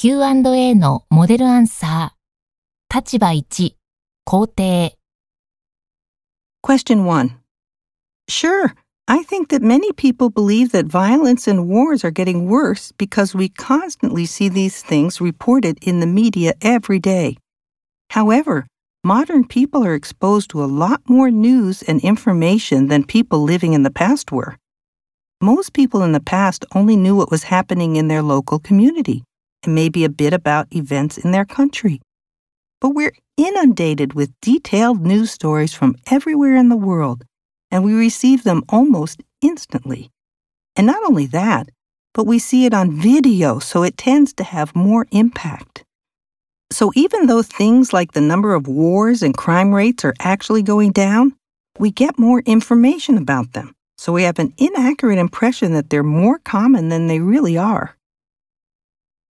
Q&A のモデルアンサー。立場1、肯定。 Question 1. Sure, I think that many people believe that violence and wars are getting worse because we constantly see these things reported in the media every day. However, modern people are exposed to a lot more news and information than people living in the past were. Most people in the past only knew what was happening in their local community and maybe a bit about events in their country. But we're inundated with detailed news stories from everywhere in the world, and we receive them almost instantly. And not only that, but we see it on video, so it tends to have more impact. So even though things like the number of wars and crime rates are actually going down, we get more information about them, so we have an inaccurate impression that they're more common than they really are.